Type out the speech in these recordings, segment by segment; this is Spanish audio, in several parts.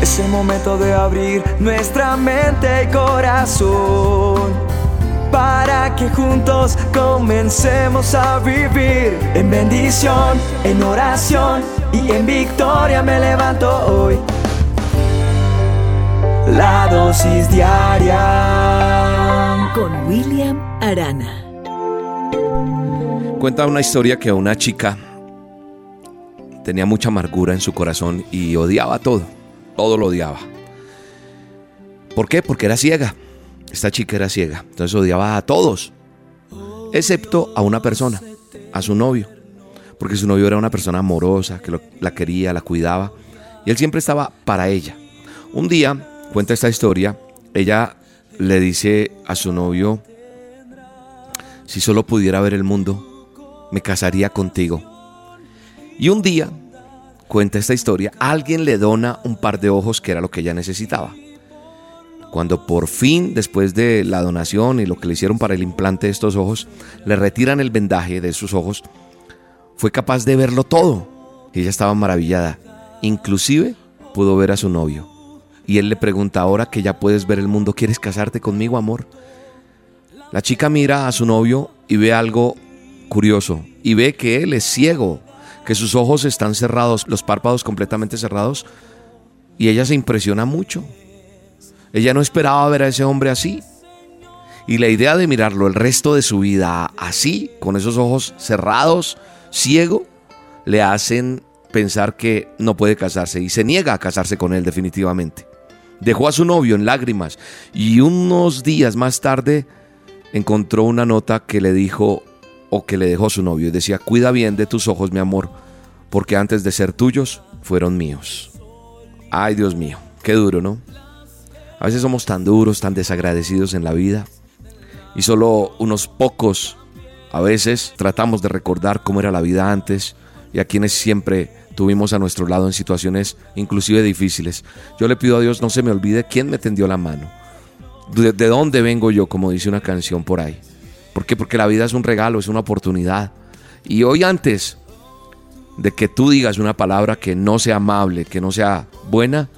Es el momento de abrir nuestra mente y corazón para que juntos comencemos a vivir en bendición, en oración y en victoria me levanto hoy. La dosis diaria con William Arana. Cuenta una historia que una chica tenía mucha amargura en su corazón y odiaba todo todo lo odiaba. ¿Por qué? Porque era ciega. Esta chica era ciega. Entonces odiaba a todos. Excepto a una persona, a su novio. Porque su novio era una persona amorosa, que la quería, la cuidaba. Y él siempre estaba para ella. Un día, cuenta esta historia, ella le dice a su novio, si solo pudiera ver el mundo, me casaría contigo. Y un día cuenta esta historia, alguien le dona un par de ojos que era lo que ella necesitaba. Cuando por fin, después de la donación y lo que le hicieron para el implante de estos ojos, le retiran el vendaje de sus ojos, fue capaz de verlo todo. Ella estaba maravillada. Inclusive pudo ver a su novio. Y él le pregunta, ahora que ya puedes ver el mundo, ¿quieres casarte conmigo, amor? La chica mira a su novio y ve algo curioso. Y ve que él es ciego que sus ojos están cerrados, los párpados completamente cerrados, y ella se impresiona mucho. Ella no esperaba ver a ese hombre así. Y la idea de mirarlo el resto de su vida así, con esos ojos cerrados, ciego, le hacen pensar que no puede casarse y se niega a casarse con él definitivamente. Dejó a su novio en lágrimas y unos días más tarde encontró una nota que le dijo, o que le dejó su novio y decía, cuida bien de tus ojos, mi amor, porque antes de ser tuyos, fueron míos. Ay, Dios mío, qué duro, ¿no? A veces somos tan duros, tan desagradecidos en la vida, y solo unos pocos a veces tratamos de recordar cómo era la vida antes y a quienes siempre tuvimos a nuestro lado en situaciones inclusive difíciles. Yo le pido a Dios no se me olvide quién me tendió la mano, de, de dónde vengo yo, como dice una canción por ahí. ¿Por qué? Porque la vida es un regalo, es una oportunidad. Y hoy antes de que tú digas una palabra que no sea amable, que no sea buena,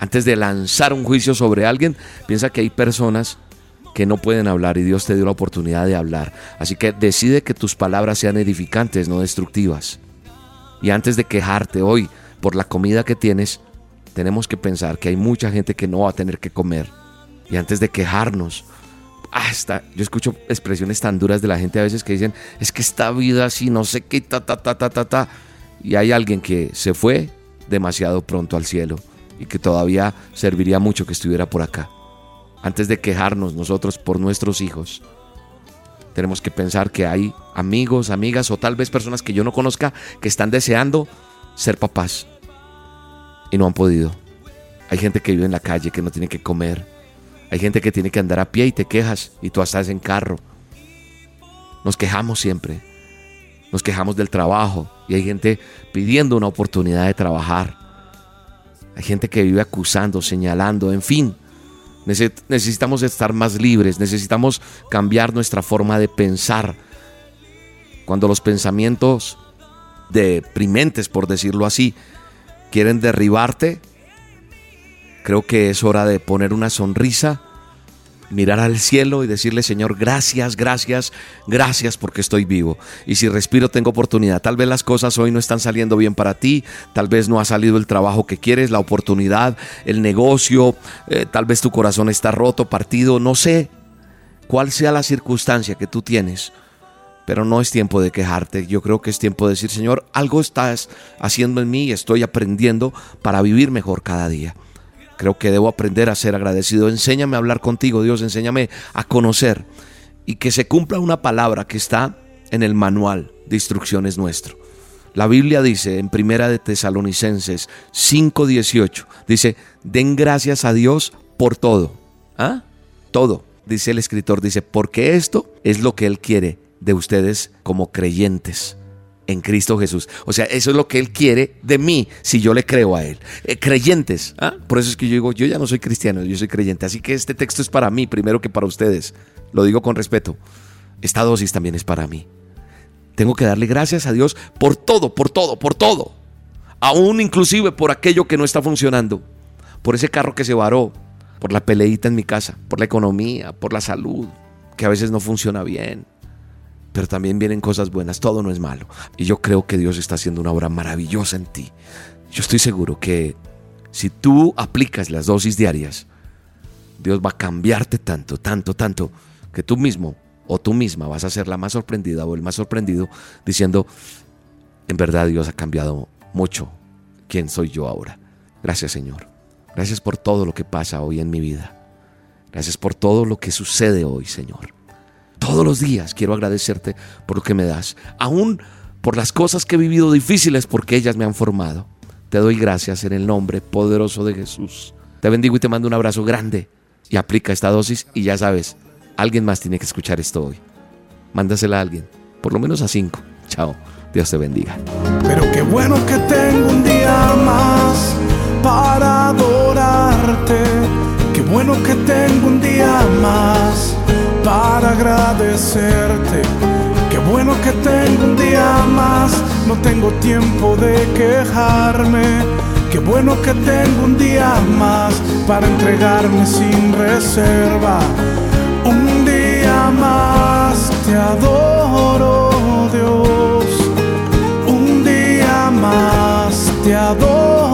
antes de lanzar un juicio sobre alguien, piensa que hay personas que no pueden hablar y Dios te dio la oportunidad de hablar. Así que decide que tus palabras sean edificantes, no destructivas. Y antes de quejarte hoy por la comida que tienes, tenemos que pensar que hay mucha gente que no va a tener que comer. Y antes de quejarnos hasta, yo escucho expresiones tan duras de la gente a veces que dicen, es que esta vida así, no sé qué, ta, ta, ta, ta, ta, ta. Y hay alguien que se fue demasiado pronto al cielo y que todavía serviría mucho que estuviera por acá. Antes de quejarnos nosotros por nuestros hijos, tenemos que pensar que hay amigos, amigas o tal vez personas que yo no conozca que están deseando ser papás y no han podido. Hay gente que vive en la calle que no tiene que comer, hay gente que tiene que andar a pie y te quejas y tú estás en carro. Nos quejamos siempre. Nos quejamos del trabajo y hay gente pidiendo una oportunidad de trabajar. Hay gente que vive acusando, señalando, en fin. Necesitamos estar más libres, necesitamos cambiar nuestra forma de pensar. Cuando los pensamientos deprimentes, por decirlo así, quieren derribarte, creo que es hora de poner una sonrisa, mirar al cielo y decirle, Señor, gracias, gracias, gracias porque estoy vivo. Y si respiro tengo oportunidad. Tal vez las cosas hoy no están saliendo bien para ti, tal vez no ha salido el trabajo que quieres, la oportunidad, el negocio, eh, tal vez tu corazón está roto, partido, no sé cuál sea la circunstancia que tú tienes. Pero no es tiempo de quejarte, yo creo que es tiempo de decir, Señor, algo estás haciendo en mí y estoy aprendiendo para vivir mejor cada día. Creo que debo aprender a ser agradecido. Enséñame a hablar contigo, Dios, enséñame a conocer y que se cumpla una palabra que está en el manual de instrucciones nuestro. La Biblia dice en Primera de Tesalonicenses 5:18, dice, "Den gracias a Dios por todo." ¿Ah? Todo, dice el escritor, dice, "Porque esto es lo que él quiere de ustedes como creyentes." En Cristo Jesús. O sea, eso es lo que Él quiere de mí si yo le creo a Él. Eh, creyentes. ¿ah? Por eso es que yo digo, yo ya no soy cristiano, yo soy creyente. Así que este texto es para mí primero que para ustedes. Lo digo con respeto. Esta dosis también es para mí. Tengo que darle gracias a Dios por todo, por todo, por todo. aún inclusive por aquello que no está funcionando, por ese carro que se varó, por la peleita en mi casa, por la economía, por la salud, que a veces no funciona bien. Pero también vienen cosas buenas, todo no es malo. Y yo creo que Dios está haciendo una obra maravillosa en ti. Yo estoy seguro que si tú aplicas las dosis diarias, Dios va a cambiarte tanto, tanto, tanto, que tú mismo o tú misma vas a ser la más sorprendida o el más sorprendido diciendo, en verdad Dios ha cambiado mucho quién soy yo ahora. Gracias Señor. Gracias por todo lo que pasa hoy en mi vida. Gracias por todo lo que sucede hoy, Señor. Todos los días quiero agradecerte por lo que me das, aún por las cosas que he vivido difíciles porque ellas me han formado. Te doy gracias en el nombre poderoso de Jesús. Te bendigo y te mando un abrazo grande y aplica esta dosis y ya sabes, alguien más tiene que escuchar esto hoy. Mándasela a alguien, por lo menos a cinco. Chao, Dios te bendiga. Pero qué bueno que tengo un día más para adorarte. Qué bueno que tengo un día Qué bueno que tengo un día más, no tengo tiempo de quejarme. Qué bueno que tengo un día más para entregarme sin reserva. Un día más te adoro, Dios. Un día más te adoro,